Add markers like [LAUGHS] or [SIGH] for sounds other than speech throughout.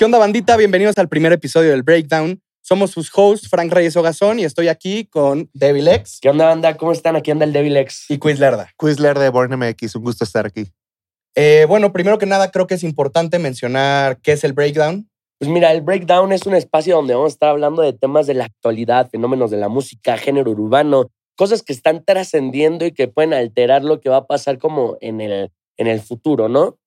¿Qué onda, bandita? Bienvenidos al primer episodio del Breakdown. Somos sus hosts, Frank Reyes Ogazón, y estoy aquí con Devil X ¿Qué onda, banda? ¿Cómo están? Aquí anda el Devil X. y Quiz Lerda. Quizler de Born MX, un gusto estar aquí. Eh, bueno, primero que nada, creo que es importante mencionar qué es el Breakdown. Pues mira, el Breakdown es un espacio donde vamos a estar hablando de temas de la actualidad, fenómenos de la música, género urbano, cosas que están trascendiendo y que pueden alterar lo que va a pasar como en el, en el futuro, ¿no?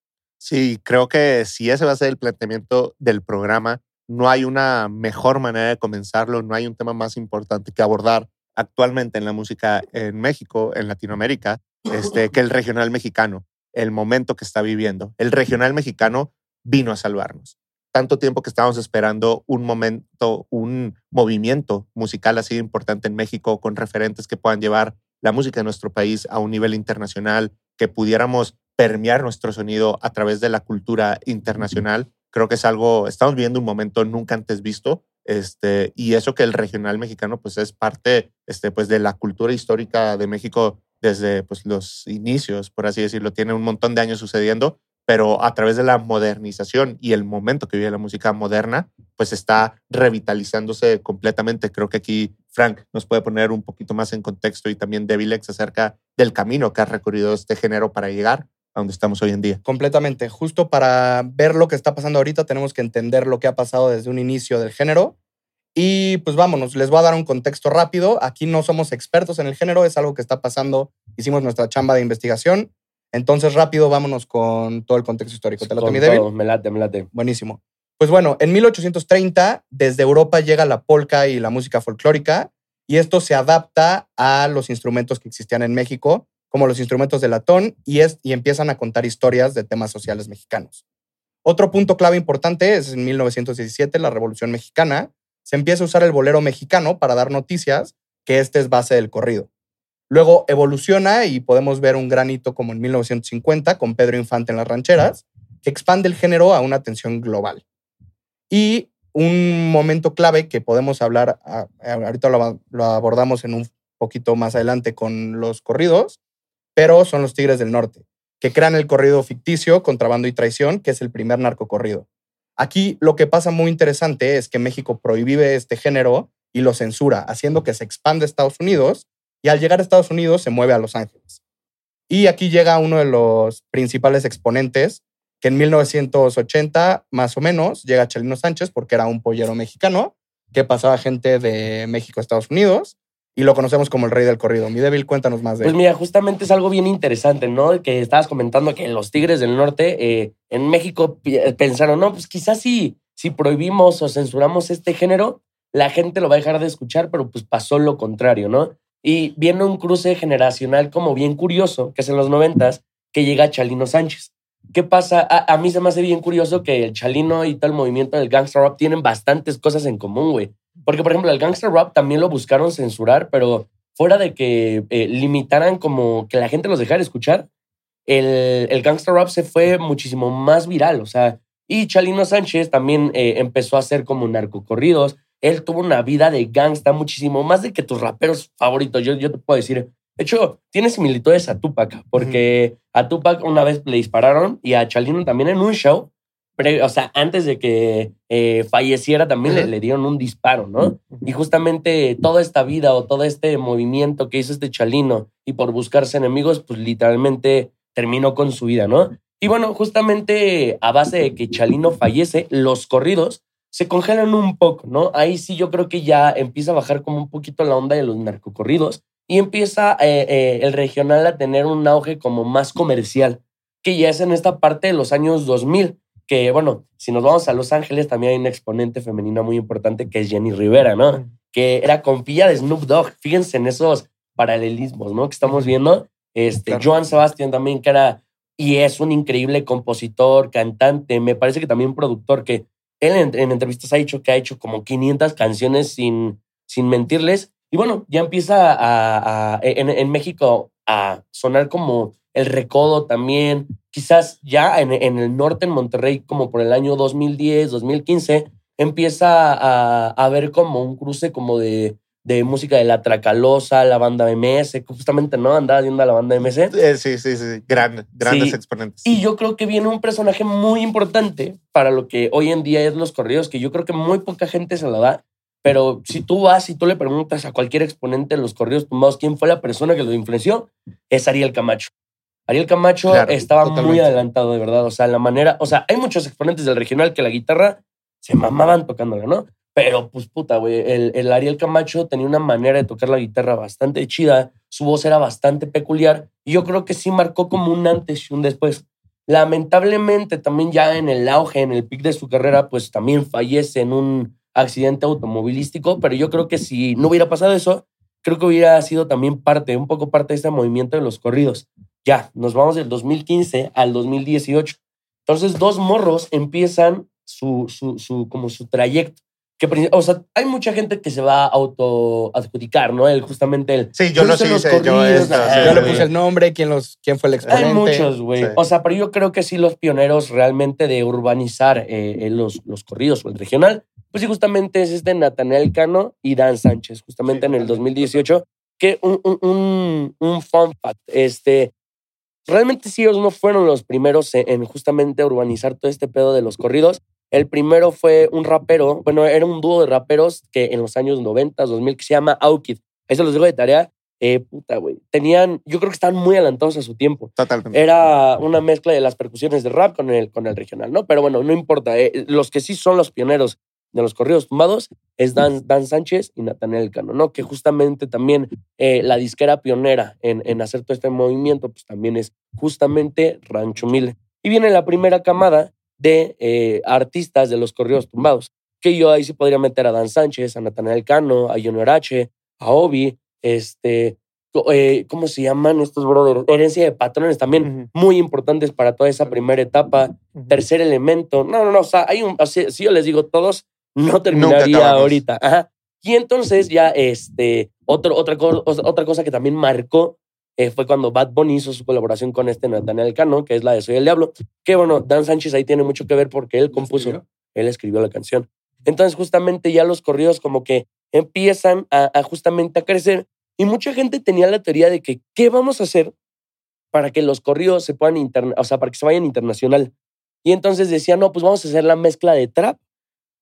Sí, creo que si ese va a ser el planteamiento del programa, no hay una mejor manera de comenzarlo, no hay un tema más importante que abordar actualmente en la música en México, en Latinoamérica, este, que el regional mexicano, el momento que está viviendo. El regional mexicano vino a salvarnos. Tanto tiempo que estábamos esperando un momento, un movimiento musical así importante en México con referentes que puedan llevar la música de nuestro país a un nivel internacional, que pudiéramos permear nuestro sonido a través de la cultura internacional. Creo que es algo, estamos viviendo un momento nunca antes visto, este, y eso que el regional mexicano pues es parte este, pues, de la cultura histórica de México desde pues, los inicios, por así decirlo, tiene un montón de años sucediendo, pero a través de la modernización y el momento que vive la música moderna, pues está revitalizándose completamente. Creo que aquí Frank nos puede poner un poquito más en contexto y también Devilex acerca del camino que ha recorrido este género para llegar a donde estamos hoy en día. Completamente. Justo para ver lo que está pasando ahorita, tenemos que entender lo que ha pasado desde un inicio del género. Y pues vámonos, les voy a dar un contexto rápido. Aquí no somos expertos en el género, es algo que está pasando. Hicimos nuestra chamba de investigación. Entonces, rápido, vámonos con todo el contexto histórico. ¿Te late, Con mi todo, Me late, me late. Buenísimo. Pues bueno, en 1830 desde Europa llega la polka y la música folclórica y esto se adapta a los instrumentos que existían en México, como los instrumentos de latón, y, es, y empiezan a contar historias de temas sociales mexicanos. Otro punto clave importante es en 1917, la Revolución Mexicana. Se empieza a usar el bolero mexicano para dar noticias, que este es base del corrido. Luego evoluciona y podemos ver un granito como en 1950 con Pedro Infante en las rancheras, que expande el género a una atención global. Y un momento clave que podemos hablar, ahorita lo abordamos en un poquito más adelante con los corridos, pero son los Tigres del Norte, que crean el corrido ficticio Contrabando y Traición, que es el primer narcocorrido. Aquí lo que pasa muy interesante es que México prohíbe este género y lo censura, haciendo que se expanda a Estados Unidos y al llegar a Estados Unidos se mueve a Los Ángeles. Y aquí llega uno de los principales exponentes, que en 1980, más o menos, llega Chalino Sánchez porque era un pollero mexicano que pasaba gente de México a Estados Unidos y lo conocemos como el rey del corrido. Mi débil, cuéntanos más de Pues él. mira, justamente es algo bien interesante, ¿no? Que estabas comentando que los Tigres del Norte eh, en México pi- pensaron, no, pues quizás si, si prohibimos o censuramos este género, la gente lo va a dejar de escuchar, pero pues pasó lo contrario, ¿no? Y viene un cruce generacional como bien curioso, que es en los noventas, que llega Chalino Sánchez. ¿Qué pasa? A, a mí se me hace bien curioso que el Chalino y todo el movimiento del gangster rap tienen bastantes cosas en común, güey. Porque, por ejemplo, el gangster rap también lo buscaron censurar, pero fuera de que eh, limitaran como que la gente los dejara escuchar, el, el gangster rap se fue muchísimo más viral, o sea, y Chalino Sánchez también eh, empezó a hacer como narcocorridos, él tuvo una vida de gangsta muchísimo más de que tus raperos favoritos, yo, yo te puedo decir. De hecho, tiene similitudes a Tupac, porque a Tupac una vez le dispararon y a Chalino también en un show, o sea, antes de que eh, falleciera también le, Ujú. le dieron un disparo, ¿no? Y justamente toda esta vida o todo este movimiento que hizo este Chalino y por buscarse enemigos, pues literalmente terminó con su vida, ¿no? Y bueno, justamente a base de que Chalino fallece, los corridos se congelan un poco, ¿no? Ahí sí yo creo que ya empieza a bajar como un poquito la onda de los narcocorridos y empieza eh, eh, el regional a tener un auge como más comercial, que ya es en esta parte de los años 2000, que bueno, si nos vamos a Los Ángeles también hay una exponente femenina muy importante que es Jenny Rivera, ¿no? Que era compilla de Snoop Dogg. Fíjense en esos paralelismos, ¿no? Que estamos viendo. Este, Claro. Joan Sebastián también, que era y es un increíble compositor, cantante, me parece que también productor, que él en, en entrevistas ha dicho que ha hecho como 500 canciones sin, sin mentirles. Y bueno, ya empieza a, a- en, en México a sonar como el recodo también. Quizás ya en, en el norte, en Monterrey, como por el año 2010, 2015, empieza a, a ver como un cruce como de, de música de La Tracalosa, la banda MS, justamente, ¿no? Andaba viendo a la banda MS. Eh, sí, sí, sí, Gran, grandes Sí. exponentes. Y yo creo que viene un personaje muy importante para lo que hoy en día es los corridos, que yo creo que muy poca gente se la da. Pero si tú vas y tú le preguntas a cualquier exponente de los corridos tumbados quién fue la persona que lo influenció, es Ariel Camacho. Ariel Camacho Claro, estaba muy adelantado, de verdad. O sea, la manera, o sea, hay muchos exponentes del regional que la guitarra se mamaban tocándola, ¿no? Pero, pues, puta, güey, el, el Ariel Camacho tenía una manera de tocar la guitarra bastante chida, su voz era bastante peculiar, y yo creo que sí marcó como un antes y un después. Lamentablemente, también ya en el auge, en el pic de su carrera, pues también fallece en un accidente automovilístico, pero yo creo que si no hubiera pasado eso, creo que hubiera sido también parte, un poco parte de este movimiento de los corridos. Ya, nos vamos del 2015 al 2018. Entonces, dos morros empiezan su, su, su, como su trayecto. Que, o sea, hay mucha gente que se va a autoadjudicar, ¿no? El, justamente el... Sí, yo lo hice sí los sé, yo corridos, esto, ajá, sí, Yo le puse el nombre, quién, los, quién fue el exponente. Hay muchos, güey. Sí. O sea, pero yo creo que sí los pioneros realmente de urbanizar eh, eh, los, los corridos o el regional, pues sí, justamente es este Natanael Cano y Dan Sánchez, justamente Sí, en el totalmente, 2018, que un, un, un, un fun fact, este, realmente sí ellos no fueron los primeros en, en justamente urbanizar todo este pedo de los corridos. El primero fue un rapero, bueno, era un dúo de raperos que en los años 90, 2000, que se llama Aukid. Eso los digo de tarea. Eh, puta, güey. Tenían, yo creo que estaban muy adelantados a su tiempo Totalmente. era una mezcla de las percusiones de rap con el, con el regional, ¿no? Pero bueno, no importa. eh, los que sí son los pioneros de los corridos tumbados es Dan, Dan Sánchez y Natanael Cano, ¿no? Que justamente también eh, la disquera pionera en, en hacer todo este movimiento, pues también es justamente Rancho Mille. Y viene la primera camada de eh, artistas de los corridos tumbados, que yo ahí sí podría meter a Dan Sánchez, a Natanael Cano, a Junior H, a Obi, este, eh, ¿cómo se llaman estos brothers? Herencia de patrones también muy importantes para toda esa primera etapa. Tercer elemento. No, no, no. O sea, hay un. o sea, si yo les digo todos, no terminaría ahorita. Ajá. Y entonces ya, este, otro, otra, otra cosa que también marcó eh, fue cuando Bad Bunny hizo su colaboración con este Nathaniel Cano, que es la de Soy el Diablo. Que bueno, Dan Sánchez ahí tiene mucho que ver porque él compuso, él escribió la canción. Entonces, justamente ya los corridos como que empiezan a, a justamente a crecer. Y mucha gente tenía la teoría de que, ¿qué vamos a hacer para que los corridos se puedan, o sea, para que se vayan internacional? Y entonces decían, no, pues vamos a hacer la mezcla de trap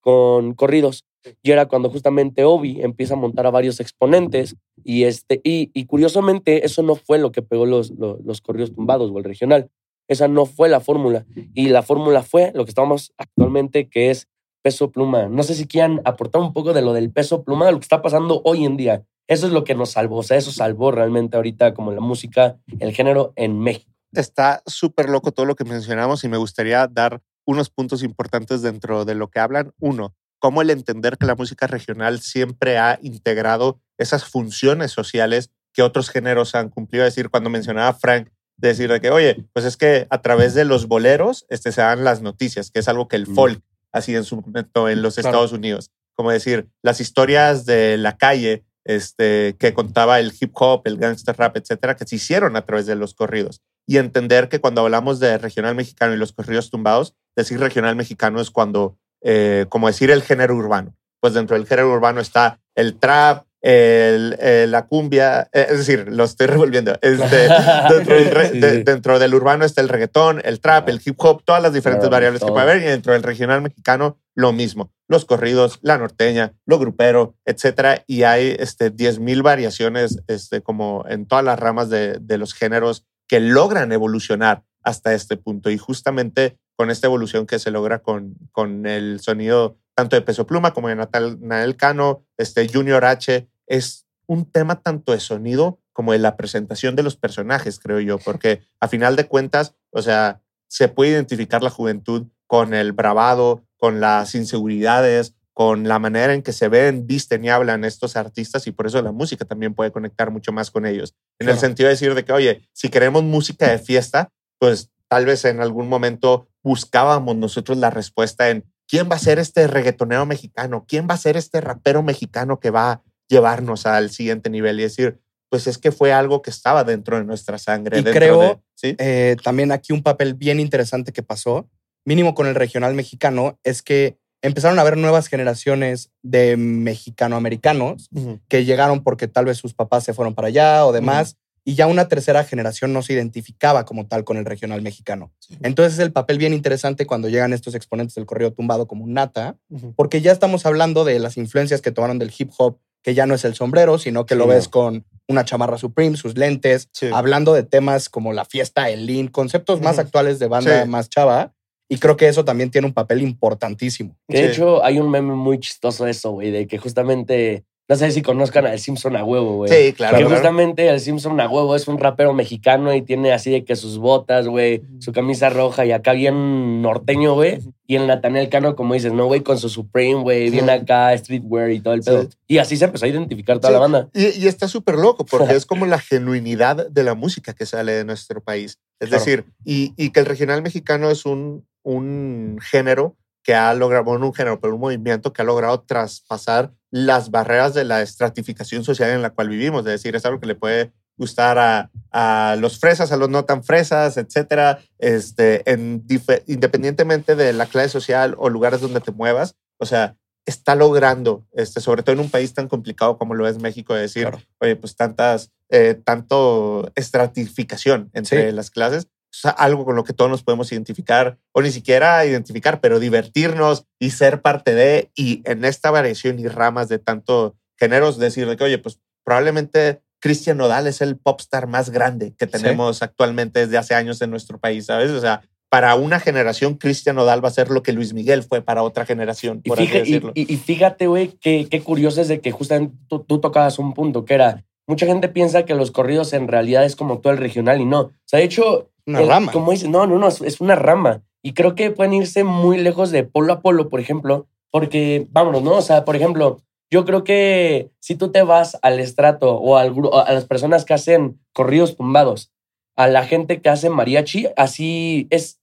con corridos. Y era cuando justamente Obi empieza a montar a varios exponentes. Y, este, y, y curiosamente, eso no fue lo que pegó los, los, los corridos tumbados o el regional. Esa no fue la fórmula. Y la fórmula fue lo que estamos actualmente, que es peso pluma. No sé si quieran aportar un poco de lo del peso pluma, de lo que está pasando hoy en día. Eso es lo que nos salvó. O sea, eso salvó realmente ahorita como la música, el género en México. Está súper loco todo lo que mencionamos y me gustaría dar unos puntos importantes dentro de lo que hablan. Uno, cómo el entender que la música regional siempre ha integrado esas funciones sociales que otros géneros han cumplido. Es decir, cuando mencionaba Frank, decir de que, oye, pues es que a través de los boleros este, se dan las noticias, que es algo que el Mm. folk hacía en su momento en los Claro. Estados Unidos. Como decir, las historias de la calle este, que contaba el hip hop, el gangster rap, etcétera, que se hicieron a través de los corridos. Y entender que cuando hablamos de regional mexicano y los corridos tumbados, decir regional mexicano es cuando, eh, como decir el género urbano. Pues dentro del género urbano está el trap, el, eh, la cumbia, eh, es decir, lo estoy [LAUGHS] revolviendo. Este, [LAUGHS] dentro, del re- Sí, de- sí. dentro del urbano está el reggaetón, el trap, el hip hop, todas las diferentes Claro, variables que puede haber. Y dentro del regional mexicano, lo mismo. Los corridos, la norteña, lo grupero, etcétera. Y hay este, 10.000 variaciones este, como en todas las ramas de, de los géneros que logran evolucionar hasta este punto. Y justamente con esta evolución que se logra con, con el sonido tanto de Peso Pluma como de Natal, Nael Cano, este Junior H, es un tema tanto de sonido como de la presentación de los personajes, creo yo, porque a final de cuentas, o sea, se puede identificar la juventud con el bravado, con las inseguridades, con la manera en que se ven, visten y hablan estos artistas y por eso la música también puede conectar mucho más con ellos. En el sentido de decir de que, oye, si queremos música de fiesta, pues tal vez en algún momento buscábamos nosotros la respuesta en quién va a ser este reggaetonero mexicano, quién va a ser este rapero mexicano que va a llevarnos al siguiente nivel y decir, pues es que fue algo que estaba dentro de nuestra sangre. Y creo- de- ¿sí? Eh, también aquí un papel bien interesante que pasó, mínimo con el regional mexicano, es que empezaron a haber nuevas generaciones de mexicanoamericanos Ujú. que llegaron porque tal vez sus papás se fueron para allá o demás, y ya una tercera generación no se identificaba como tal con el regional mexicano. Entonces es el papel bien interesante cuando llegan estos exponentes del corrido tumbado como Nata, Ujú. porque ya estamos hablando de las influencias que tomaron del hip hop, que ya no es el sombrero, sino que lo Sí, ves no. con una chamarra Supreme, sus lentes, Sí. hablando de temas como la fiesta, el lean, conceptos más actuales de banda Sí. más chava. Y creo que eso también tiene un papel importantísimo. Que de Sí. hecho hay un meme muy chistoso de eso, güey, de que justamente, no sé si conozcan al Simpson a huevo, güey. Sí, claro. que claro. justamente el Simpson a huevo es un rapero mexicano y tiene así de que sus botas, güey, su camisa roja y acá bien norteño, güey. Y el Nathaniel Cano, como dices, no, güey, con su Supreme, güey, bien Sí. acá, streetwear y todo el Sí. pedo. Y así se empezó a identificar toda Sí. la banda. Y, y está súper loco porque [LAUGHS] es como la genuinidad de la música que sale de nuestro país. Es Claro. decir, y, y que el regional mexicano es un, un género que ha logrado, bueno, no un género, pero un movimiento que ha logrado traspasar las barreras de la estratificación social en la cual vivimos. Es decir, es algo que le puede gustar a, a los fresas, a los no tan fresas, etcétera, este, en independientemente de la clase social o lugares donde te muevas. O sea, está logrando, este, sobre todo en un país tan complicado como lo es México, de decir, Claro. oye, pues tantas, eh, tanto estratificación entre Sí. las clases, algo con lo que todos nos podemos identificar, o ni siquiera identificar, pero divertirnos y ser parte de, y en esta variación y ramas de tanto géneros, decir de que, oye, pues probablemente Cristian Nodal es el popstar más grande que tenemos actualmente desde hace años en nuestro país, ¿sabes? O sea, para una generación, Cristian Nodal va a ser lo que Luis Miguel fue para otra generación, Y, por así fíjate, y, decirlo. y- y fíjate, güey, qué, qué curioso es de que justamente tú, tú tocabas un punto que era, mucha gente piensa que los corridos en realidad es como todo el regional y no. O sea, de hecho, Una el- rama. Como dices, no, no, no, es, es una rama. Y creo que pueden irse muy lejos de polo a polo, por ejemplo, porque, vámonos, ¿no? O sea, por ejemplo, yo creo que si tú te vas al estrato o al, a las personas que hacen corridos tumbados, a la gente que hace mariachi, así es.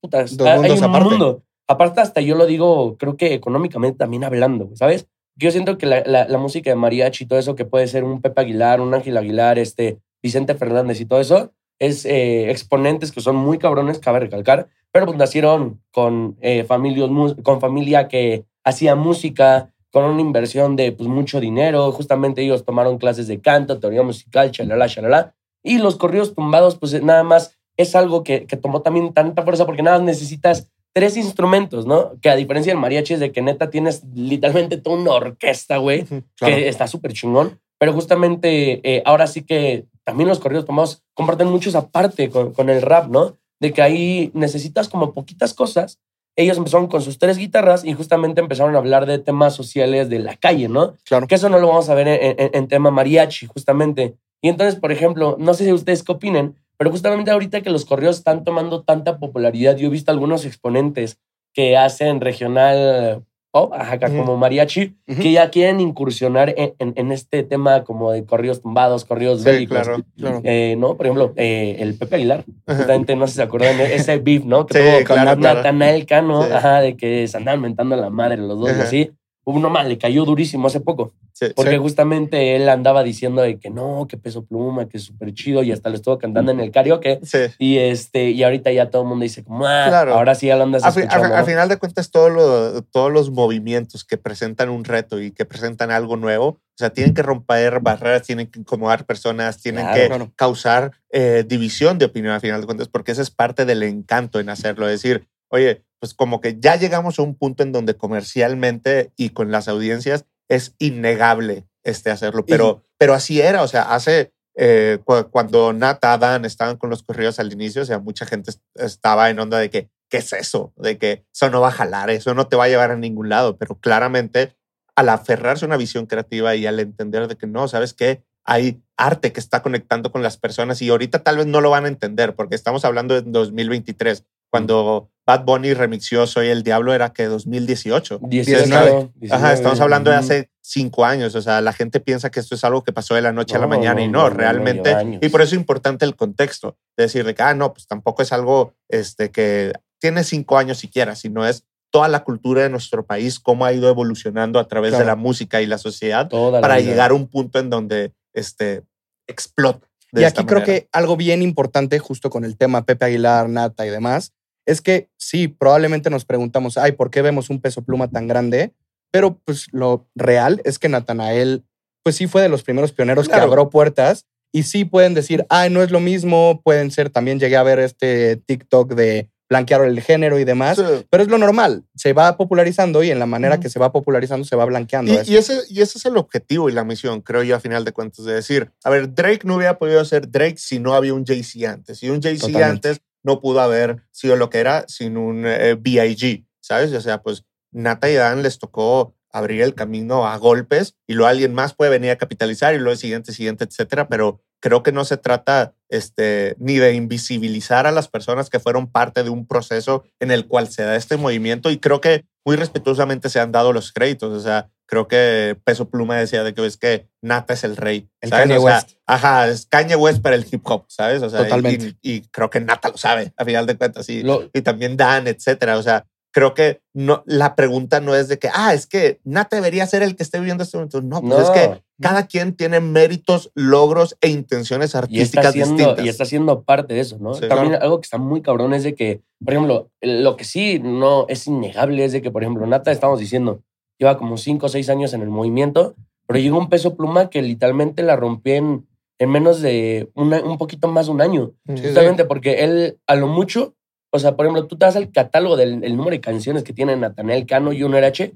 Puta, hay un aparte. mundo. Aparte, hasta yo lo digo, creo que económicamente también hablando, ¿sabes? Yo siento que la, la- la música de mariachi y todo eso, que puede ser un Pepe Aguilar, un Ángel Aguilar, este, Vicente Fernández y todo eso, es eh, exponentes que son muy cabrones, cabe recalcar, pero pues nacieron con, eh, familias, con familia que hacía música, con una inversión de pues, mucho dinero. Justamente ellos tomaron clases de canto, teoría musical, chalala, chalala. Y los corridos tumbados, pues nada más es algo que, que tomó también tanta fuerza porque nada más necesitas tres instrumentos, ¿no? Que a diferencia del mariachi es de que neta tienes literalmente toda una orquesta, güey, Claro. que está súper chingón. Pero justamente eh, ahora sí que también los corridos tumbados comparten mucho esa parte con, con el rap, ¿no? De que ahí necesitas como poquitas cosas. Ellos empezaron con sus tres guitarras y justamente empezaron a hablar de temas sociales de la calle, ¿no? Claro. Que eso no lo vamos a ver en, en- en tema mariachi, justamente. Y entonces, por ejemplo, no sé si ustedes qué opinen, pero justamente ahorita que los correos están tomando tanta popularidad, yo he visto algunos exponentes que hacen regional pop, ajá, como mariachi, que ya quieren incursionar en, en- en este tema como de corridos tumbados, corridos Sí, bélicos. claro, claro. Eh, ¿no? Por ejemplo, eh, el Pepe Aguilar, justamente no sé si se acuerdan de ese beef, ¿no? Que Sí, tuvo con claro, claro. Natanael Cano, Sí. ajá, de que se andaban mentando a la madre los dos así. Uno más, le cayó durísimo hace poco. Sí, Porque sí. justamente él andaba diciendo de que no, que peso pluma, que es súper chido y hasta lo estuvo cantando en el karaoke. Sí. Y, este, y ahorita ya todo el mundo dice como, ah, Claro. ahora sí ya lo andas escuchando. al ¿no? final de cuentas, todo lo- todos los movimientos que presentan un reto y que presentan algo nuevo, o sea, tienen que romper barreras, tienen que incomodar personas, tienen Claro, que claro. causar eh, división de opinión al final de cuentas, porque ese es parte del encanto en hacerlo. Es decir, oye, pues como que ya llegamos a un punto en donde comercialmente y con las audiencias es innegable este hacerlo, pero, pero así era, o sea, hace eh, cu- cuando Nat Adam estaban con los corridos al inicio, o sea, mucha gente est- estaba en onda de que, ¿qué es eso? De que eso no va a jalar, eso no te va a llevar a ningún lado, pero claramente al aferrarse a una visión creativa y al entender de que no, ¿sabes qué? Hay arte que está conectando con las personas y ahorita tal vez no lo van a entender porque estamos hablando de 2023. Cuando Bad Bunny remixió Soy el Diablo era que 2018. 19, Ajá, estamos hablando de hace cinco años. O sea, la gente piensa que esto es algo que pasó de la noche a la mañana y no, realmente. y por eso es importante el contexto de decir de que, ah, no, pues tampoco es algo este, que tiene cinco años siquiera, sino es toda la cultura de nuestro país, cómo ha ido evolucionando a través de la música y la sociedad Toda para llegar a un punto en donde este, explota. de Y esta aquí creo que algo bien importante, justo con el tema Pepe Aguilar, Nata y demás, es que sí, probablemente nos preguntamos, ay, ¿por qué vemos un peso pluma tan grande? Pero pues lo real es que Natanael, pues sí fue de los primeros pioneros que abrió puertas y sí pueden decir, ay, no es lo mismo, pueden ser, también llegué a ver este TikTok de blanquear el género y demás, Sí. pero es lo normal, se va popularizando y en la manera que se va popularizando se va blanqueando. Y, ese, y ese es el objetivo y la misión, creo yo, a final de cuentas, de decir, a ver, Drake no hubiera podido ser Drake si no había un Jay-Z antes. Y un Jay-Z antes no pudo haber sido lo que era sin un eh, B.I.G., ¿sabes? O sea, pues Nata y Dan les tocó abrir el camino a golpes y luego alguien más puede venir a capitalizar y luego el siguiente, siguiente, etcétera, pero creo que no se trata este, ni de invisibilizar a las personas que fueron parte de un proceso en el cual se da este movimiento y creo que muy respetuosamente se han dado los créditos, o sea, creo que Peso Pluma decía de que es que Nata es el rey. El ¿sabes? Kanye O sea, West. Ajá, es Kanye West para el hip hop, ¿sabes? O sea, y- Totalmente. Y, y creo que Nata lo sabe, a final de cuentas, y, Lo- y también Dan, etcétera. O sea, creo que no, la pregunta no es de que, ah, es que Nata debería ser el que esté viviendo este momento. No, pues es que cada quien tiene méritos, logros e intenciones y artísticas haciendo, distintas. y está siendo parte de eso, ¿no? Sí, También claro. algo que está muy cabrón es de que, por ejemplo, lo que sí no es innegable es de que, por ejemplo, Nata, estamos diciendo, lleva como cinco o seis años en el movimiento, pero llegó un peso pluma que literalmente la rompió en, en menos de una- un poquito más de un año. Sí, Justamente porque él, a lo mucho, o sea, por ejemplo, tú te das el catálogo del el número de canciones que tiene Nathaniel Cano y Junior H.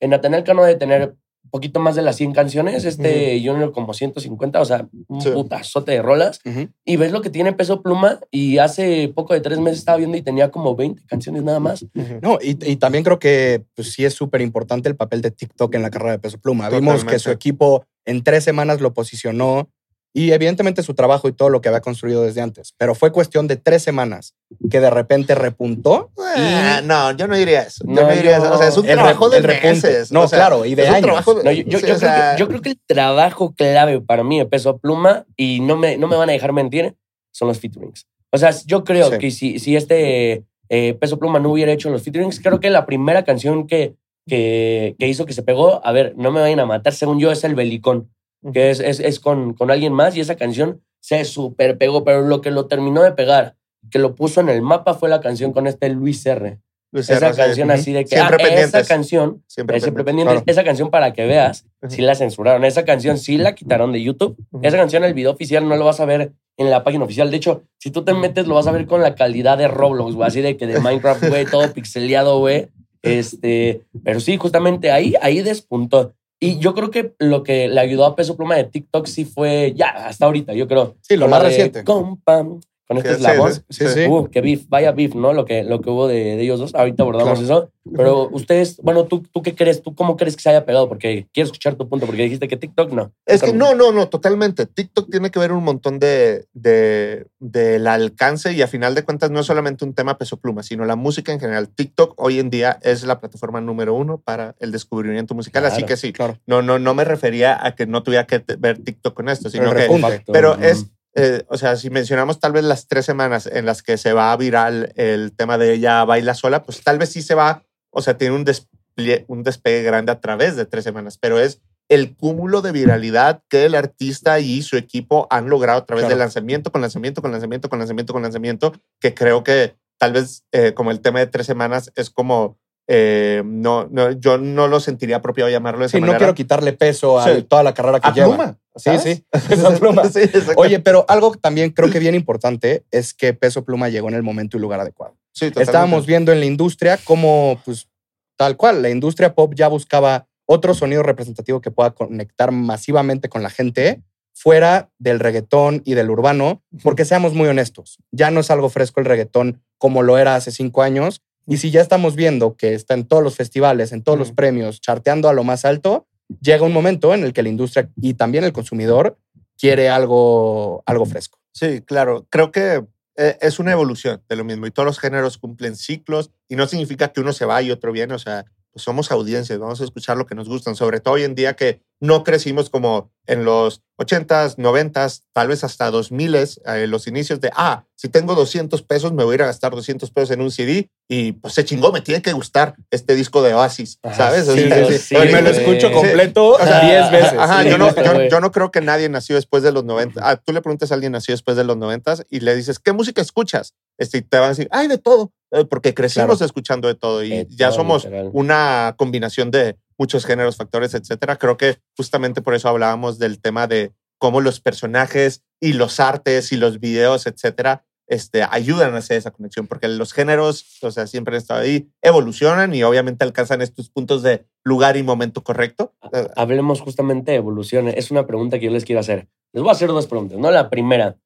En Nathaniel Cano debe tener un poquito más de las 100 canciones, este Junior como 150, o sea, un Sí. putazote de rolas. Y ves lo que tiene Peso Pluma y hace poco de tres meses estaba viendo y tenía como 20 canciones nada más. No, y, y también creo que pues, sí es súper importante el papel de TikTok en la carrera de Peso Pluma. Vimos que su equipo en tres semanas lo posicionó y evidentemente su trabajo y todo lo que había construido desde antes. Pero fue cuestión de tres semanas que de repente repuntó. Ah, no, yo no diría eso. Yo No, no, diría yo- eso. O sea, es un El trabajo de meses. No, o sea, claro, y de años. trabajo de- No, yo, sí, creo sea, que, yo creo que el trabajo clave para mí de Peso Pluma, y no me, no me van a dejar mentir, son los featurings. O sea, yo creo Sí. que si, si este eh, Peso Pluma no hubiera hecho los featurings, creo que la primera canción que, que, que hizo que se pegó, a ver, no me vayan a matar, según yo, es el Belicón, que es, es, es con, con alguien más, y esa canción se super pegó, pero lo que lo terminó de pegar, que lo puso en el mapa, fue la canción con este Luis R. Luis Esa R, canción así de que, Siempre ah, esa canción Siempre eh, siempre pendientes. Esa canción, para que veas, Ujú. sí la censuraron. Esa canción sí la quitaron de YouTube. Esa canción, el video oficial, no lo vas a ver en la página oficial. De hecho, si tú te metes, lo vas a ver con la calidad de Roblox, güey. Así de que de Minecraft, güey, todo pixeleado, güey. Este, pero sí, justamente ahí, ahí despuntó. Y yo creo que lo que le ayudó a Peso Pluma de TikTok sí fue, ya, hasta ahorita, yo creo. Sí, lo más reciente. Compa, con esta Que es la sí. Sí, sí. Uh, qué beef, vaya beef, ¿no? Lo que, lo que hubo de, de ellos dos. Ahorita abordamos eso. Pero ustedes, bueno, ¿tú, ¿tú qué crees? ¿Tú cómo crees que se haya pegado? Porque quiero escuchar tu punto, porque dijiste que TikTok no. Es que no, no, no, totalmente. TikTok tiene que ver un montón de, de, del alcance y a final de cuentas no es solamente un tema peso pluma, sino la música en general. TikTok hoy en día es la plataforma número uno para el descubrimiento musical, así Claro, que sí. Claro. No, no, no me refería a que no tuviera que ver TikTok con esto, sino El que. Pero es, eh, o sea, si mencionamos tal vez las tres semanas en las que se va a viral el tema de ella baila sola, pues tal vez sí se va, o sea, tiene un, desplie- un despegue grande a través de tres semanas, pero es el cúmulo de viralidad que el artista y su equipo han logrado a través Claro. de lanzamiento, con lanzamiento, con lanzamiento, con lanzamiento, con lanzamiento, que creo que tal vez eh, como el tema de tres semanas es como, eh, no, no, yo no lo sentiría apropiado llamarlo de esa Sí, no quiero quitarle peso a Sí. toda la carrera que a lleva. pluma. Sí, ¿sabes? sí. [LAUGHS] Esa pluma. [LAUGHS] Sí. Oye, pero algo también creo que bien importante es que Peso Pluma llegó en el momento y lugar adecuado. Sí. Estábamos viendo en la industria cómo, pues, tal cual, la industria pop ya buscaba otro sonido representativo que pueda conectar masivamente con la gente fuera del reggaetón y del urbano, porque seamos muy honestos, ya no es algo fresco el reggaetón como lo era hace cinco años. Y si ya estamos viendo que está en todos los festivales, en todos los premios, charteando a lo más alto, llega un momento en el que la industria y también el consumidor quiere algo, algo fresco. Sí, claro. Creo que eh, es una evolución de lo mismo y todos los géneros cumplen ciclos y no significa que uno se va y otro viene. O sea, pues somos audiencias, vamos a escuchar lo que nos gustan, sobre todo hoy en día que no crecimos como en los 80s, 90s, tal vez hasta 2000s, eh, los inicios de, ah, si tengo 200 pesos, me voy a ir a gastar 200 pesos en un CD y pues se chingó, me tiene que gustar este disco de Oasis, ¿sabes? Sí, O sea, sí, sí. oye, Y me lo escucho completo O sea, 10 veces. Ajá, yo, no, yo, no creo que nadie nació después de los 90. Ah, tú le preguntas a alguien nació después de los 90 y le dices, ¿qué música escuchas? Este, y te van a decir, ay, de todo, eh, porque crecimos Claro. escuchando de todo y De ya todo, somos literal. una combinación de muchos géneros, factores, etcétera. Creo que justamente por eso hablábamos del tema de cómo los personajes y los artes y los videos, etcétera, este, ayudan a hacer esa conexión, porque los géneros, o sea, siempre han estado ahí, evolucionan y obviamente alcanzan estos puntos de lugar y momento correcto. Hablemos justamente de evolución. Es una pregunta que yo les quiero hacer. Les voy a hacer dos preguntas, ¿no? La primera,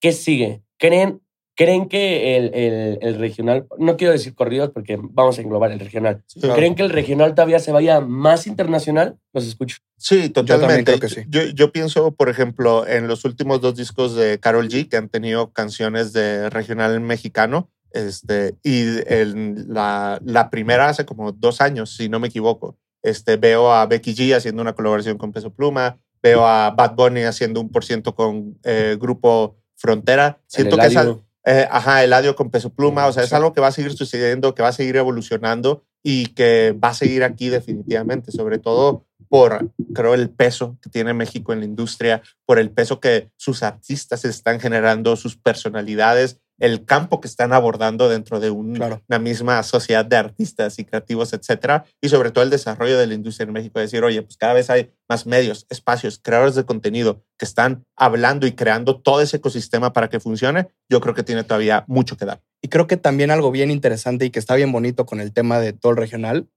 ¿qué sigue? ¿Creen, creen que el, el- el regional, no quiero decir corridos porque vamos a englobar el regional, Claro. ¿creen que el regional todavía se vaya más internacional? Los escucho. Sí, totalmente. creo que sí. Yo, yo pienso, por ejemplo, en los últimos dos discos de Carol G, que han tenido canciones de regional mexicano, este, y en la, la primera hace como dos años, si no me equivoco. Este, veo a Becky G haciendo una colaboración con Peso Pluma, veo a Bad Bunny haciendo un por ciento con eh, Grupo Frontera. Siento que. Eh, ajá, Eladio con peso pluma. O sea, es algo que va a seguir sucediendo, que va a seguir evolucionando y que va a seguir aquí definitivamente, sobre todo por, creo, el peso que tiene México en la industria, por el peso que sus artistas están generando, sus personalidades, el campo que están abordando dentro de un- Claro. una misma sociedad de artistas y creativos, etcétera, y sobre todo el desarrollo de la industria en México, decir, oye, pues cada vez hay más medios, espacios, creadores de contenido que están hablando y creando todo ese ecosistema para que funcione, yo creo que tiene todavía mucho que dar. Y creo que también algo bien interesante y que está bien bonito con el tema de todo el regional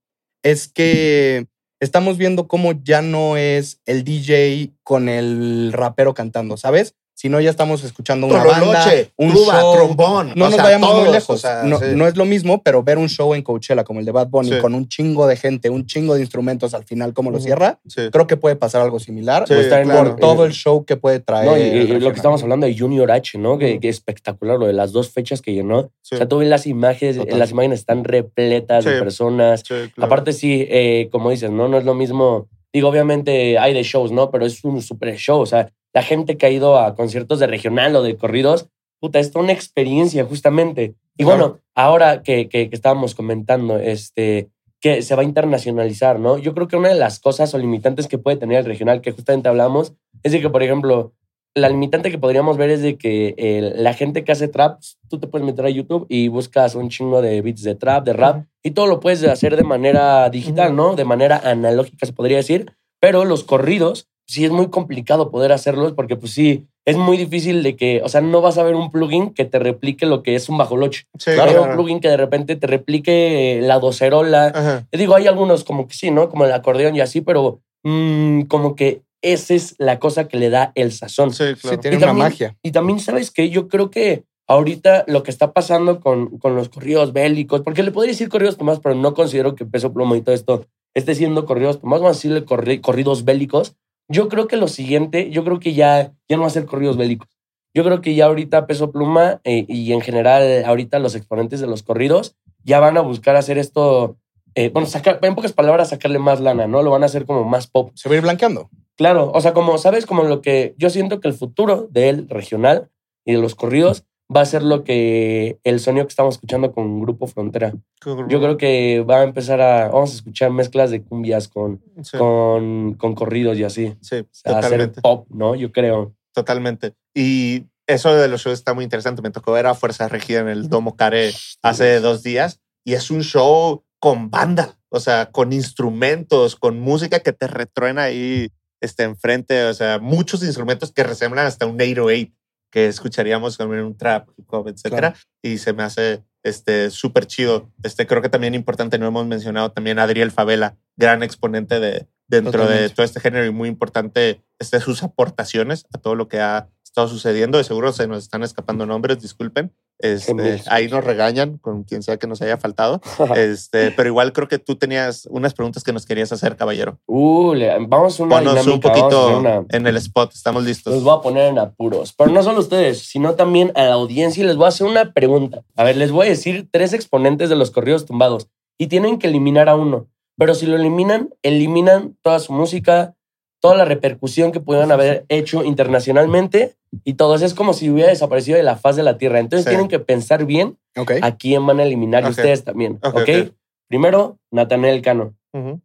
es que estamos viendo cómo ya no es el DJ con el rapero cantando, ¿sabes? Sino ya estamos escuchando una banda, un tuba, show. trombón. No o nos sea, vayamos muy lejos. o sea, no, sí. no es lo mismo, pero ver un show en Coachella como el de Bad Bunny Sí. con un chingo de gente, un chingo de instrumentos al final, como lo cierra, Sí. creo que puede pasar algo similar Sí, O estar en- claro. por todo el show que puede traer. No, y, y el lo que estamos hablando de Junior H, ¿no? Que, espectacular lo de las dos fechas que llenó. Sí. O sea, tú ves las imágenes, Total. las imágenes están repletas de personas. Sí, claro. Aparte, sí, eh, como dices, ¿no? No es lo mismo. Digo, obviamente hay de shows, ¿no? Pero es un super show. O sea, la gente que ha ido a conciertos de regional o de corridos, puta, es toda una experiencia, justamente. Y Claro. bueno, ahora que, que, que estábamos comentando, este, que se va a internacionalizar, ¿no? Yo creo que una de las cosas o limitantes que puede tener el regional, que justamente hablamos, es de que, por ejemplo, la limitante que podríamos ver es de que el- la gente que hace trap, tú te puedes meter a YouTube y buscas un chingo de beats de trap, de rap, y todo lo puedes hacer de manera digital, ¿no? De manera analógica, se podría decir. Pero los corridos, sí es muy complicado poder hacerlos porque, pues sí, es muy difícil de que, o sea, no vas a ver un plugin que te replique lo que es un bajoloche. Sí, No claro. un plugin que de repente te replique la docerola. Ajá. Digo, hay algunos como que sí, ¿no? Como el acordeón y así, pero mm, como que esa es la cosa que le da el sazón. Sí, Sí, claro. tiene Y una también- magia. Y también, ¿sabes qué? Yo creo que ahorita lo que está pasando con, con los corridos bélicos, porque le podría decir corridos Tomás, pero no considero que Peso Plomo y todo esto esté siendo corridos Tomás, vamos a decirle corri- corridos bélicos. Yo creo que lo siguiente, yo creo que ya, ya no va a ser corridos bélicos. Yo creo que ya ahorita Peso Pluma eh, y en general ahorita los exponentes de los corridos ya van a buscar hacer esto, eh, bueno, sacar, en pocas palabras, sacarle más lana, ¿no? Lo van a hacer como más pop. Se va a ir blanqueando. Claro, o sea, como sabes, como lo que yo siento que el futuro del regional y de los corridos va a ser lo que el sonido que estamos escuchando con Grupo Frontera. Yo creo que va a empezar a, vamos a escuchar mezclas de cumbias con, Sí, con, con corridos y así. sí, O sea, hacer totalmente. pop, ¿no? Yo creo. Totalmente. Y eso de los shows está muy interesante. Me tocó ver a Fuerza Regida en el Domo Care hace dos días y es un show con banda, o sea, con instrumentos, con música que te retruena ahí este, enfrente, o sea, muchos instrumentos que resemblan hasta un 808 que escucharíamos en un trap, hip hop, etcétera. Y se me hace este súper chido. Este creo que también importante, no hemos mencionado también a Adriel Favela, gran exponente de dentro de todo este género y muy importante este, sus aportaciones a todo lo que ha estado sucediendo. De seguro se nos están escapando nombres, disculpen. Este, ahí nos regañan con quien sea que nos haya faltado. [LAUGHS] Este, pero igual creo que tú tenías unas preguntas que nos querías hacer, caballero. Uh, vamos a una Ponos un dinámica, vamos a hacer poquito una- en el spot, estamos listos. Los voy a poner en apuros. Pero no solo ustedes, sino también a la audiencia y les voy a hacer una pregunta. A ver, les voy a decir tres exponentes de los corridos tumbados y tienen que eliminar a uno. Pero si lo eliminan, eliminan toda su música, toda la repercusión que pudieran haber hecho internacionalmente y todo eso es como si hubiera desaparecido de la faz de la Tierra. Entonces Sí. tienen que pensar bien a quién van a eliminar y ustedes también. Ok, ¿ok? ok. Primero, Nathaniel Cano.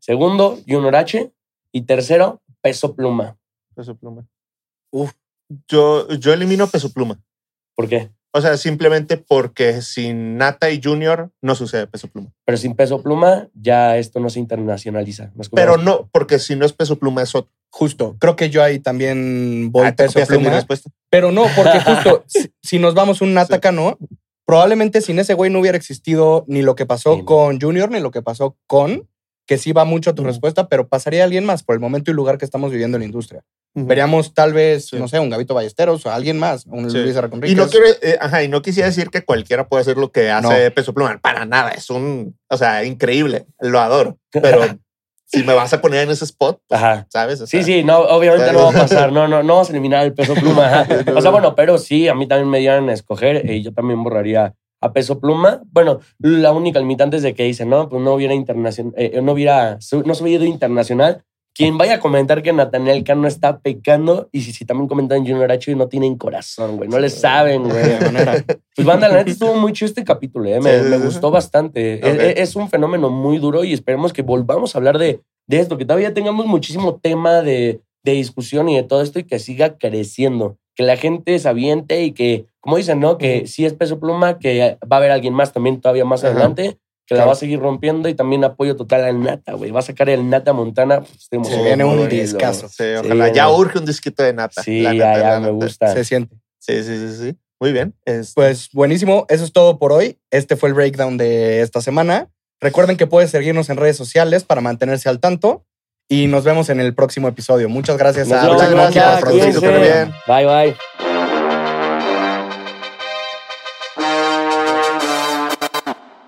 Segundo, Junior H. Y tercero, Peso Pluma. Peso Pluma. Uf. Yo, yo elimino Peso Pluma. ¿Por qué? O sea, simplemente porque sin Nata y Junior no sucede Peso Pluma. Pero sin Peso Pluma ya esto no se internacionaliza. No Pero no, porque si no es Peso Pluma es otro. Justo. Creo que yo ahí también voy Ah, peso pluma. respuesta. Pero no, porque [LAUGHS] justo si, si nos vamos un Natacano, probablemente sin ese güey no hubiera existido ni lo que pasó Sí, no. con Junior ni lo que pasó con, que sí va mucho a tu respuesta, pero pasaría alguien más por el momento y lugar que estamos viviendo en la industria. Veríamos tal vez, Sí. no sé, un Gavito Ballesteros o alguien más, un Sí. Luis. Y no quiero, eh, ajá, y no quisiera decir que cualquiera puede hacer lo que hace No. Peso Pluma. Para nada. Es un, o sea, increíble. Lo adoro. Pero [LAUGHS] si me vas a poner en ese spot, pues, Ajá. ¿sabes? O Sí, sea, sí, no, obviamente Claro. no va a pasar. No, no, no vamos a eliminar el peso pluma. [LAUGHS] O sea, bueno, pero sí, a mí también me dieran a escoger y yo también borraría a peso pluma. Bueno, la única limitante es de que dicen, no, pues no hubiera internacional, no hubiera, su- no hubiera ido internacional. Quien vaya a comentar que Nathaniel Cano está pecando y si, si también comentan Junior H y no tienen corazón, güey, no le saben, güey. de manera. Pues banda, la neta estuvo muy chido este capítulo, ¿eh? me, Sí, sí, me sí. gustó bastante. Ok. Es, es un fenómeno muy duro y esperemos que volvamos a hablar de, de esto, que todavía tengamos muchísimo tema de, de discusión y de todo esto y que siga creciendo. Que la gente se aviente y que, como dicen, ¿no? Que si es peso pluma, que va a haber alguien más también todavía más Ajá. adelante, que la va a seguir rompiendo y también apoyo total al Nata, güey. Va a sacar el Nata Montana. Pues, Se viene un discazo. Sí, ojalá. Sí, ya urge un disquito de Nata. Sí, la ya, neta, ya, la me gusta. Se siente. Sí, sí, sí, sí. Muy bien. Este, Pues buenísimo, eso es todo por hoy. Este fue el breakdown de esta semana. Recuerden que pueden seguirnos en redes sociales para mantenerse al tanto y nos vemos en el próximo episodio. Muchas gracias Nos a vemos, Muchas gracias, por cuídense. producir. súper bien. Bye, bye.